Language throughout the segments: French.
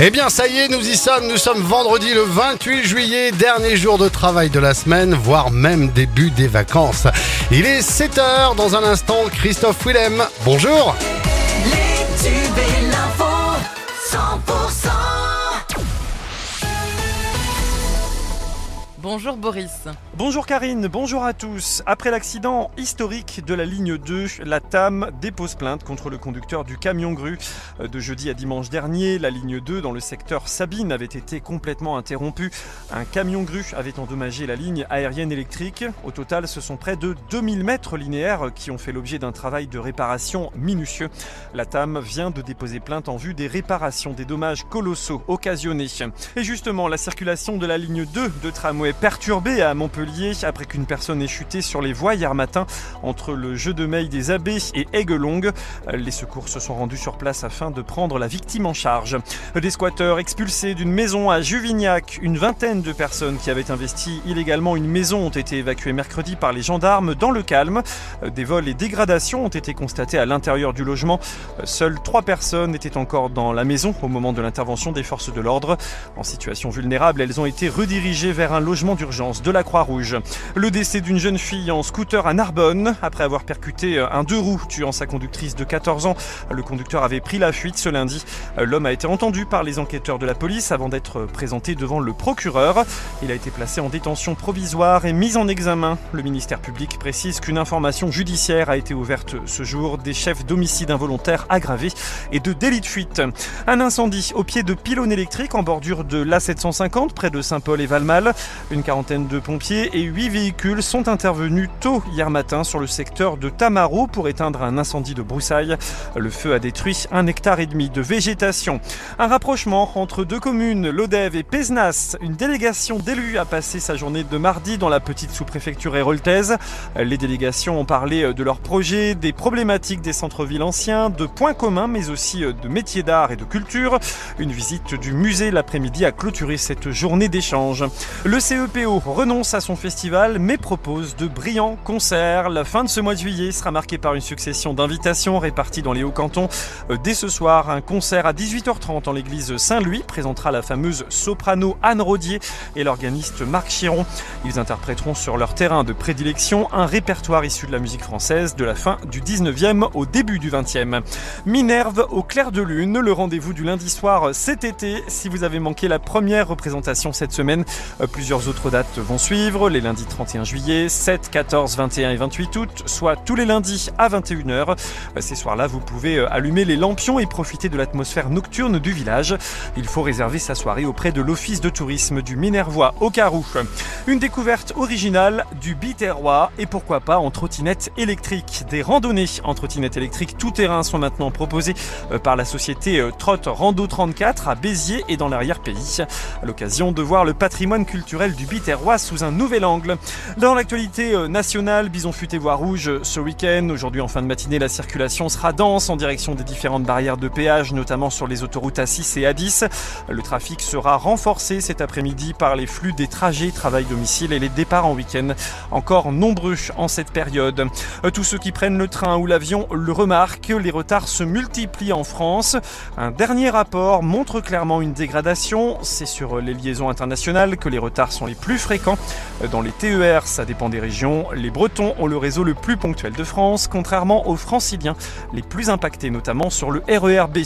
Eh bien, ça y est, nous y sommes. Nous sommes vendredi le 28 juillet, dernier jour de travail de la semaine, voire même début des vacances. Il est 7h dans un instant. Christophe Willem, bonjour. Les tubes et Bonjour Boris. Bonjour Karine, bonjour à tous. Après l'accident historique de la ligne 2, la TAM dépose plainte contre le conducteur du camion grue. De jeudi à dimanche dernier, la ligne 2 dans le secteur Sabine avait été complètement interrompue. Un camion grue avait endommagé la ligne aérienne électrique. Au total, ce sont près de 2000 mètres linéaires qui ont fait l'objet d'un travail de réparation minutieux. La TAM vient de déposer plainte en vue des réparations des dommages colossaux occasionnés. Et justement, la circulation de la ligne 2 de tramway perturbée à Montpellier après qu'une personne ait chuté sur les voies hier matin entre le jeu de Meille des Abbés et Aigues-Longues. Les secours se sont rendus sur place afin de prendre la victime en charge. Des squatteurs expulsés d'une maison à Juvignac, une vingtaine de personnes qui avaient investi illégalement une maison ont été évacuées mercredi par les gendarmes dans le calme. Des vols et dégradations ont été constatés à l'intérieur du logement. Seules trois personnes étaient encore dans la maison au moment de l'intervention des forces de l'ordre. En situation vulnérable, elles ont été redirigées vers un logement d'urgence de la Croix-Rouge. Le décès d'une jeune fille en scooter à Narbonne après avoir percuté un deux roues tuant sa conductrice de 14 ans. Le conducteur avait pris la fuite ce lundi. L'homme a été entendu par les enquêteurs de la police avant d'être présenté devant le procureur. Il a été placé en détention provisoire et mis en examen. Le ministère public précise qu'une information judiciaire a été ouverte ce jour des chefs d'homicide involontaire aggravé et de délit de fuite. Un incendie au pied de pylônes électriques en bordure de l'A750 près de Saint-Paul et Valmal. Une quarantaine de pompiers et huit véhicules sont intervenus tôt hier matin sur le secteur de Tamaro pour éteindre un incendie de broussailles. Le feu a détruit un hectare et demi de végétation. Un rapprochement entre deux communes, Lodève et Pézenas. Une délégation d'élus a passé sa journée de mardi dans la petite sous-préfecture héroltaise. Les délégations ont parlé de leurs projets, des problématiques des centres-villes anciens, de points communs mais aussi de métiers d'art et de culture. Une visite du musée l'après-midi a clôturé cette journée d'échange. Le CE CEPO renonce à son festival mais propose de brillants concerts. La fin de ce mois de juillet sera marquée par une succession d'invitations réparties dans les hauts cantons. Dès ce soir, un concert à 18h30 en l'église Saint-Louis présentera la fameuse soprano Anne Rodier et l'organiste Marc Chiron. Ils interpréteront sur leur terrain de prédilection un répertoire issu de la musique française de la fin du 19e au début du 20e. Minerve au clair de lune, le rendez-vous du lundi soir cet été. Si vous avez manqué la première représentation cette semaine, plusieurs autres dates vont suivre, les lundis 31 juillet, 7, 14, 21 et 28 août, soit tous les lundis à 21h. Ces soirs-là, vous pouvez allumer les lampions et profiter de l'atmosphère nocturne du village. Il faut réserver sa soirée auprès de l'office de tourisme du Minervois au Carou. Une découverte originale du Biterrois et pourquoi pas en trottinette électrique. Des randonnées en trottinette électrique tout terrain sont maintenant proposées par la société Trot Rando 34 à Béziers et dans l'arrière-pays. L'occasion de voir le patrimoine culturel du Biterrois sous un nouvel angle. Dans l'actualité nationale, Bison futé voie rouge ce week-end. Aujourd'hui en fin de matinée, la circulation sera dense en direction des différentes barrières de péage, notamment sur les autoroutes A6 et A10. Le trafic sera renforcé cet après-midi par les flux des trajets travail-domicile et les départs en week-end, encore nombreux en cette période. Tous ceux qui prennent le train ou l'avion le remarquent, les retards se multiplient en France. Un dernier rapport montre clairement une dégradation. C'est sur les liaisons internationales que les retards sont plus fréquents. Dans les TER, ça dépend des régions. Les Bretons ont le réseau le plus ponctuel de France, contrairement aux Franciliens, les plus impactés notamment sur le RERB.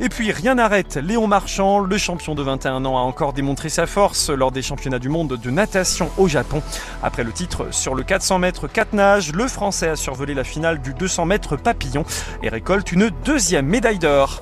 Et puis rien n'arrête Léon Marchand, le champion de 21 ans, a encore démontré sa force lors des championnats du monde de natation au Japon. Après le titre sur le 400 mètres 4 nages, le Français a survolé la finale du 200 mètres papillon et récolte une deuxième médaille d'or.